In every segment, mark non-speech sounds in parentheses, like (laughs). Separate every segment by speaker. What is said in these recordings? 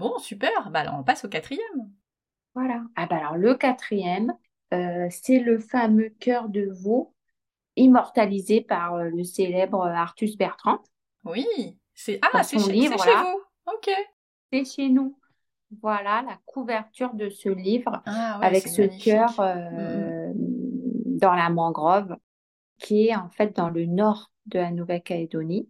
Speaker 1: Bon, super. Bah alors on passe au quatrième.
Speaker 2: Voilà. Ah bah alors le quatrième, euh, c'est le fameux cœur de veau immortalisé par euh, le célèbre Artus Bertrand.
Speaker 1: Oui, c'est ah, c'est chez,
Speaker 2: livre,
Speaker 1: chez vous. Ok.
Speaker 2: C'est chez nous. Voilà la couverture de ce livre
Speaker 1: Ah ouais,
Speaker 2: avec ce
Speaker 1: magnifique.
Speaker 2: cœur
Speaker 1: Mm,
Speaker 2: euh, dans la mangrove qui est en fait dans le nord de la Nouvelle-Calédonie.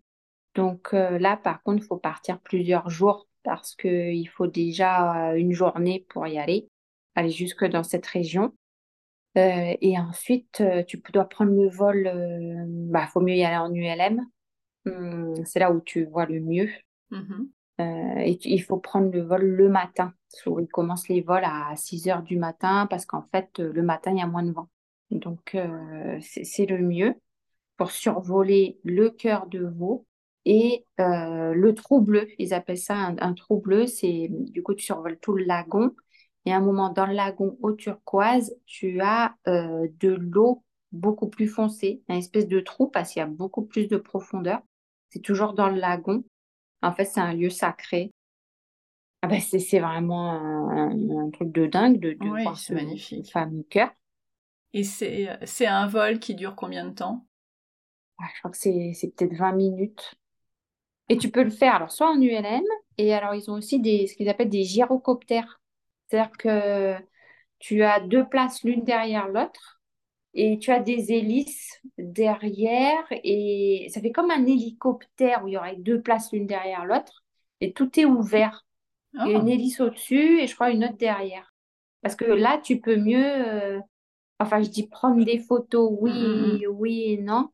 Speaker 2: Donc euh, là, par contre, il faut partir plusieurs jours parce qu'il faut déjà une journée pour y aller, aller jusque dans cette région. Euh, et ensuite, euh, tu dois prendre le vol, euh, bah, faut mieux y aller en ULM. Hum, c'est là où tu vois le mieux.
Speaker 1: mhm.
Speaker 2: Euh, et tu- il faut prendre le vol le matin. So, Ils commencent les vols à 6 heures du matin parce qu'en fait, le matin, il y a moins de vent. Donc, c'est c'est le mieux pour survoler le cœur de veau et euh, le trou bleu. Ils appellent ça un, un trou bleu. C'est, du coup, tu survoles tout le lagon. Et à un moment, dans le lagon au turquoise, tu as euh, de l'eau beaucoup plus foncée, un espèce de trou parce qu'il y a beaucoup plus de profondeur. C'est toujours dans le lagon. En fait, c'est un lieu sacré. Ah ben, c'est vraiment un, un truc de dingue de, de
Speaker 1: Oui,
Speaker 2: voir ce,
Speaker 1: magnifique.
Speaker 2: fameux cœur.
Speaker 1: Et c'est un vol qui dure combien de temps?
Speaker 2: Ouais, je crois que c'est peut-être 20 minutes. Et tu peux le faire alors soit en ULM, et alors ils ont aussi des, ce qu'ils appellent des gyrocoptères. C'est-à-dire que tu as deux places l'une derrière l'autre, et tu as des hélices derrière, et ça fait comme un hélicoptère où il y aurait deux places l'une derrière l'autre, et tout est ouvert. Il y a
Speaker 1: Ah,
Speaker 2: une hélice au-dessus et je crois une autre derrière. Parce que là, tu peux mieux, euh, enfin, je dis prendre des photos,
Speaker 1: mm, mm,
Speaker 2: oui, oui et non.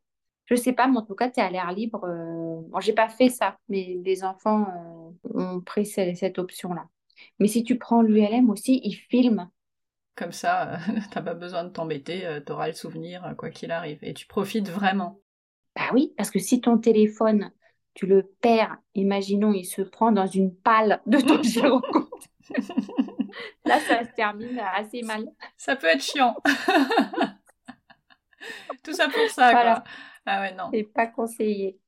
Speaker 2: Je sais pas, mais en tout cas, tu es à l'air libre. euh, Bon, j'ai pas fait ça, mais les enfants euh, ont pris ce- cette option-là. Mais si tu prends l'ULM aussi, ils filment.
Speaker 1: Comme ça, euh, (laughs) t'as pas besoin de t'embêter, euh, t'auras le souvenir euh, quoi qu'il arrive. Et tu profites vraiment.
Speaker 2: Bah oui, parce que si ton téléphone, tu le perds, imaginons, il se prend dans une pale de ton (laughs) gyrocoptère. Là, ça se termine assez mal.
Speaker 1: Ça peut être chiant. (laughs) Tout ça pour ça,
Speaker 2: Voilà.
Speaker 1: quoi. Ah ouais, non.
Speaker 2: C'est pas conseillé.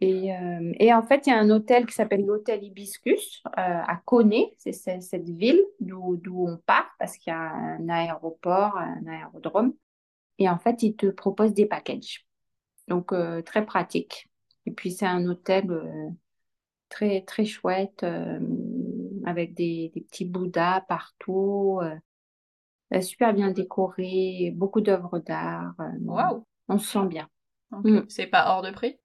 Speaker 2: Et, euh, et en fait, il y a un hôtel qui s'appelle l'hôtel Hibiscus euh, à Koné, c'est cette ville d'où d'où on part parce qu'il y a un aéroport, un aérodrome. Et en fait, ils te proposent des packages. Donc, euh, très pratique. Et puis, c'est un hôtel très, très chouette avec des, des petits bouddhas partout, super bien décoré, beaucoup d'œuvres d'art.
Speaker 1: Waouh.
Speaker 2: on se sent bien. Mm.
Speaker 1: C'est pas hors de prix?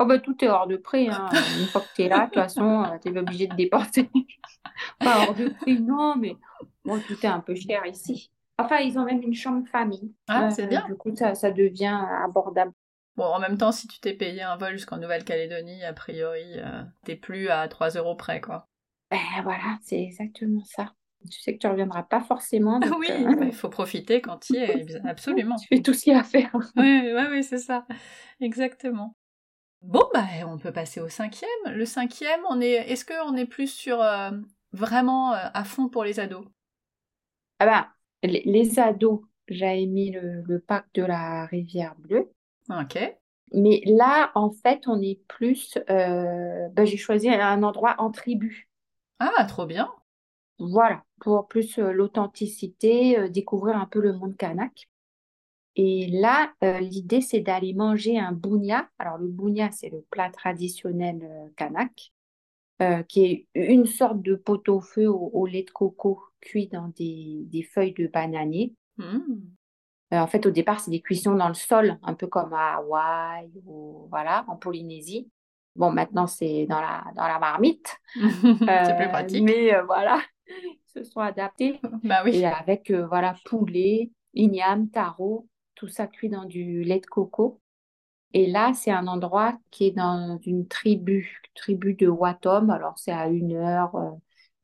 Speaker 2: Oh bah tout est hors de prix, hein. (laughs) Une fois que tu es là, de toute façon, tu es obligé de dépenser. (laughs) Pas hors de prix, non, mais bon, tout est un peu cher ici. Enfin, ils ont même une chambre famille.
Speaker 1: Ah,
Speaker 2: Euh,
Speaker 1: c'est bien.
Speaker 2: Du coup, ça, ça devient abordable.
Speaker 1: Bon, en même temps, si tu t'es payé un vol jusqu'en Nouvelle-Calédonie, a priori, euh, t'es plus à 3 euros près, quoi.
Speaker 2: Ben voilà, c'est exactement ça. Tu sais que tu reviendras pas forcément, donc
Speaker 1: oui,
Speaker 2: euh,
Speaker 1: bah, il faut profiter quand il y est, (laughs) absolument.
Speaker 2: tu fais tout ce qu'il y a à faire.
Speaker 1: Oui, oui, oui, c'est ça. Exactement. Bon, bah, on peut passer au cinquième. Le cinquième, on est, est-ce qu'on est plus sur euh, vraiment euh, à fond pour les ados?
Speaker 2: Ah ben, les, les ados, j'avais mis le, le parc de la Rivière Bleue.
Speaker 1: Ok.
Speaker 2: Mais là, en fait, on est plus. euh, ben, j'ai choisi un endroit en tribu.
Speaker 1: Ah, trop bien.
Speaker 2: Voilà, pour plus euh, l'authenticité, euh, découvrir un peu le monde kanak. Et là, euh, l'idée, c'est d'aller manger un bounia. Alors, le bounia, c'est le plat traditionnel kanak, qui est une sorte de pot-au-feu au, au lait de coco cuit dans des, des feuilles de bananier. Euh, en fait, au départ, c'est des cuissons dans le sol, un peu comme à Hawaï ou voilà, en Polynésie. Bon, maintenant, c'est dans la, dans la marmite. (laughs)
Speaker 1: c'est plus pratique.
Speaker 2: mais euh, voilà, se sont adaptés.
Speaker 1: Bah oui.
Speaker 2: Et avec, euh, voilà, poulet, igname, taro, tout ça cuit dans du lait de coco. Et là, c'est un endroit qui est dans une tribu, tribu de Watom. Alors, c'est à une heure, euh,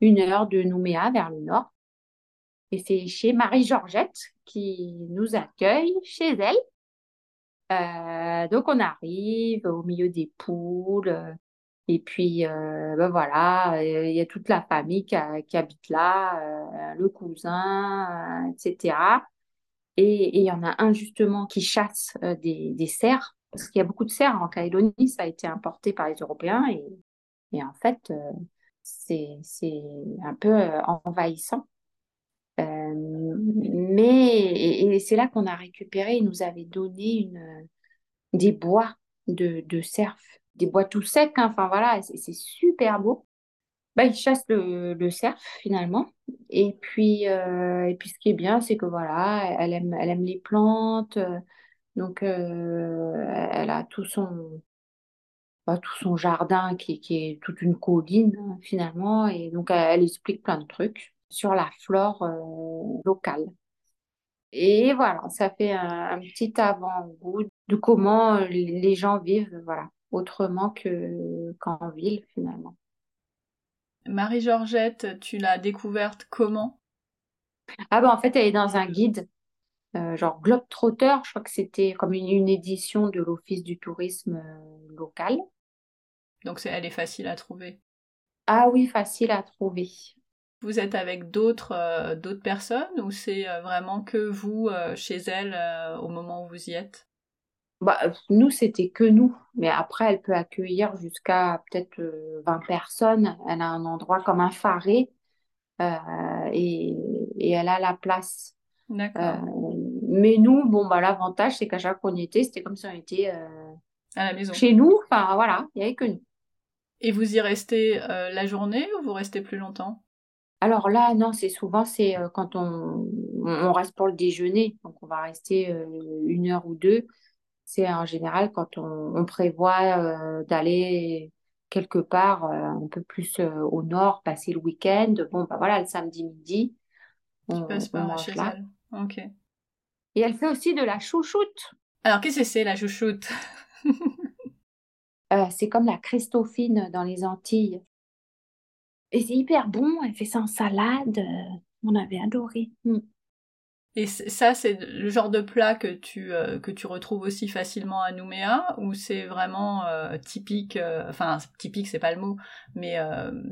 Speaker 2: une heure de Nouméa, vers le nord. Et c'est chez Marie-Georgette qui nous accueille chez elle. Euh, donc, on arrive au milieu des poules. Et puis, euh, ben voilà, il y a toute la famille qui, qui habite là, euh, le cousin, euh, etc. Et il y en a un justement qui chasse des, des cerfs, parce qu'il y a beaucoup de cerfs en Calédonie, ça a été importé par les Européens. Et, et en fait, c'est un peu envahissant. mais et, c'est là qu'on a récupéré, il nous avait donné une, des bois de, de cerf, des bois tout secs, hein. enfin voilà, c'est super beau. Bah, il chasse le, cerf finalement. Et puis, et puis ce qui est bien, c'est que voilà, elle aime, elle aime les plantes. donc, elle a tout son, bah, tout son jardin qui, est toute une colline finalement. Et donc, elle, explique plein de trucs sur la flore locale. Et voilà, ça fait un, petit avant-goût de comment les gens vivent voilà, autrement que, qu'en ville finalement.
Speaker 1: Marie-Georgette, tu l'as découverte comment?
Speaker 2: Ah ben en fait, elle est dans un guide, euh, genre Globetrotter, je crois que c'était comme une, édition de l'Office du tourisme euh, local.
Speaker 1: Donc elle est facile à trouver.
Speaker 2: Ah oui, facile à trouver.
Speaker 1: Vous êtes avec d'autres euh, d'autres personnes ou c'est vraiment que vous chez elle au moment où vous y êtes?
Speaker 2: Bah, nous, c'était que nous. Mais après, elle peut accueillir jusqu'à peut-être 20 personnes. Elle a un endroit comme un faré et, et, elle a la place.
Speaker 1: D'accord.
Speaker 2: mais nous, bon, bah, l'avantage, c'est qu'à chaque fois qu'on y était, c'était comme si on était
Speaker 1: à la maison.
Speaker 2: Chez nous, enfin voilà, il n'y avait que nous.
Speaker 1: Et vous y restez euh, la journée ou vous restez plus longtemps?
Speaker 2: Alors là, non, c'est souvent c'est euh, quand on, on, reste pour le déjeuner, donc on va rester euh, une heure ou deux. C'est en général quand on, prévoit d'aller quelque part un peu plus au nord, passer le week-end. Bon, bah voilà, le samedi midi,
Speaker 1: on, passe par chez là. Elle. Ok.
Speaker 2: Et elle fait aussi de la chouchoute.
Speaker 1: Alors, qu'est-ce que c'est la chouchoute?
Speaker 2: Euh, c'est comme la Christophine dans les Antilles. Et c'est hyper bon, elle fait ça en salade. Euh, on avait adoré. Mm.
Speaker 1: Et ça, c'est le genre de plat que tu, euh, que tu retrouves aussi facilement à Nouméa, ou c'est vraiment typique, enfin typique, c'est pas le mot, mais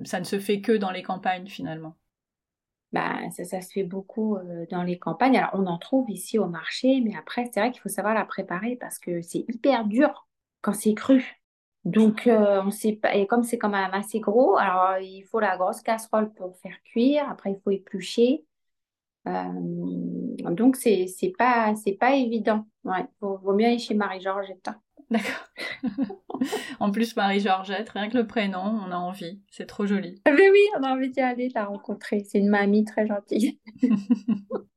Speaker 1: ça ne se fait que dans les campagnes finalement?
Speaker 2: Bah, ça, se fait beaucoup dans les campagnes. Alors, on en trouve ici au marché, mais après, c'est vrai qu'il faut savoir la préparer parce que c'est hyper dur quand c'est cru. Donc, euh, on sait pas, et comme c'est quand même assez gros, alors il faut la grosse casserole pour faire cuire, après il faut éplucher. Euh, donc, c'est c'est pas, c'est pas évident. Ouais, vaut, vaut mieux aller chez Marie-Georgette. (laughs)
Speaker 1: D'accord. en plus, Marie-Georgette, rien que le prénom, on a envie. C'est trop joli.
Speaker 2: Mais oui, on a envie d'y aller, de la rencontrer. C'est une mamie très gentille. (laughs)